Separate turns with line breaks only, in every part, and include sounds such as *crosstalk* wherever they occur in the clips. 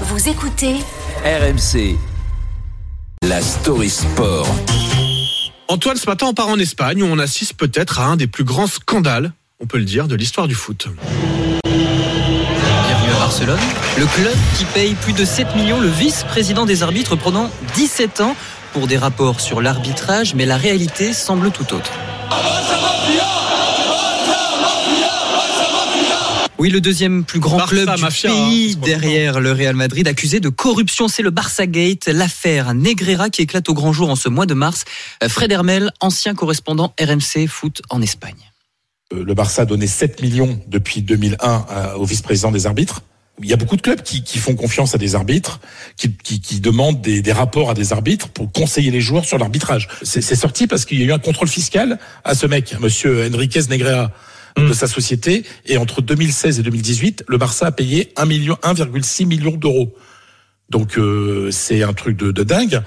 Vous écoutez
RMC. La story sport.
Antoine, ce matin, on part en Espagne où on assiste peut-être à un des plus grands scandales, on peut le dire, de l'histoire du foot.
Bienvenue à Barcelone. Le club qui paye plus de 7 millions, le vice-président des arbitres pendant 17 ans pour des rapports sur l'arbitrage, mais la réalité semble tout autre. Oui, le deuxième plus grand
Barça,
club du
mafia, hein,
pays derrière le Real Madrid, accusé de corruption, c'est le Barça Gate, l'affaire Negreira qui éclate au grand jour en ce mois de mars. Euh, Fred Hermel, ancien correspondant RMC Foot en Espagne.
Euh, le Barça a donné 7 millions depuis 2001 à- au vice-président des arbitres. Il y a beaucoup de clubs qui, qui font confiance à des arbitres, qui, qui, qui demandent des, des rapports à des arbitres pour conseiller les joueurs sur l'arbitrage. C'est c'est sorti parce qu'il y a eu un contrôle fiscal à ce mec, Monsieur Enriquez Negreira, de sa société. Et entre 2016 et 2018, le Barça a payé 1 million, 1,6 million d'euros. Donc euh, c'est un truc de, de dingue.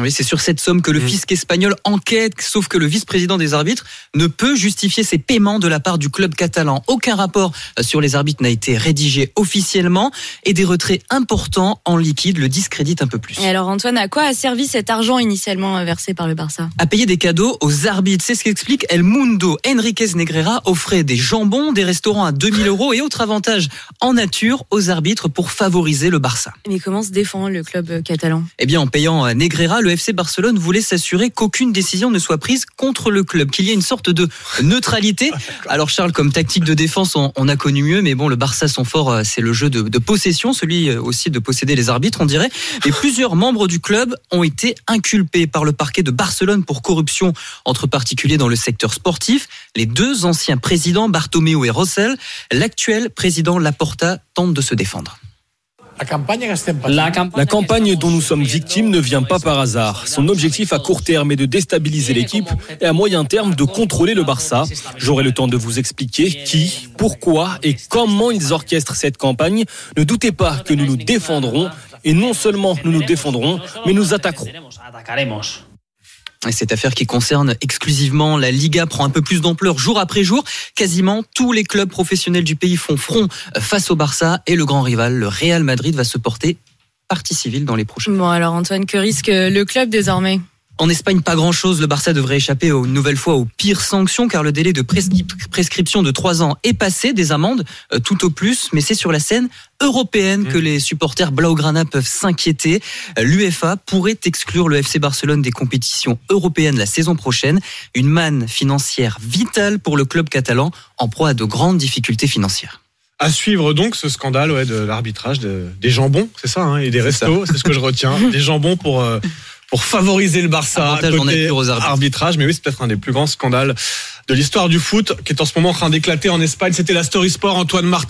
Oui, c'est sur cette somme que le
Mm.
fisc espagnol enquête, sauf que le vice-président des arbitres ne peut justifier ses paiements de la part du club catalan. Aucun rapport euh, sur les arbitres n'a été rédigé officiellement et des retraits importants en liquide le discréditent un peu plus.
Et alors Antoine, à quoi a servi cet argent initialement euh, versé par le Barça?
À payer des cadeaux aux arbitres, c'est ce qu'explique El Mundo. Enriquez Negreira offrait des jambons, des restaurants à 2000 euros et autres avantages en nature aux arbitres pour favoriser le Barça.
Mais comment se défend le club euh, catalan?
Eh bien, en payant Negreira, le FC Barcelone voulait s'assurer qu'aucune décision ne soit prise contre le club, qu'il y ait une sorte de neutralité. *laughs* Alors Charles, comme tactique de défense, on, on a connu mieux, mais bon, le Barça, son fort, euh, c'est le jeu de, de possession, celui euh, aussi de posséder les arbitres, on dirait. Et plusieurs membres du club ont été inculpés par le parquet de Barcelone pour corruption entre particuliers dans le secteur sportif. Les deux anciens présidents, Bartomeu et Rossell, l'actuel président Laporta tente de se défendre.
La campagne dont nous sommes victimes ne vient pas par hasard. Son objectif à court terme est de déstabiliser l'équipe et à moyen terme de contrôler le Barça. J'aurai le temps de vous expliquer qui, pourquoi et comment ils orchestrent cette campagne. Ne doutez pas que nous nous défendrons et non seulement nous nous défendrons, mais nous attaquerons.
Et cette affaire qui concerne exclusivement la Liga prend un peu plus d'ampleur jour après jour. Quasiment tous les clubs professionnels du pays font front face au Barça et le grand rival, le Real Madrid, va se porter partie civile dans les prochains.
Bon alors Antoine, que risque euh, le club désormais?
En Espagne, pas grand-chose. Le Barça devrait échapper une nouvelle fois aux pires sanctions car le délai de prescri- prescription de trois ans est passé, des amendes euh, tout au plus, mais c'est sur la scène européenne que les supporters blaugrana peuvent s'inquiéter. Euh, L'UEFA pourrait exclure le FC Barcelone des compétitions européennes la saison prochaine, une manne financière vitale pour le club catalan en proie à de grandes difficultés financières.
À suivre donc ce scandale ouais, de l'arbitrage de- des jambons, c'est ça, hein, et des restos, c'est ce que je retiens. *laughs* des jambons pour, euh, pour favoriser le Barça.
Avantage
côté
aux
arbitrage, mais oui, c'est peut-être un des plus grands scandales de l'histoire du foot qui est en ce moment en train d'éclater en Espagne. C'était la Story Sport, Antoine Martin.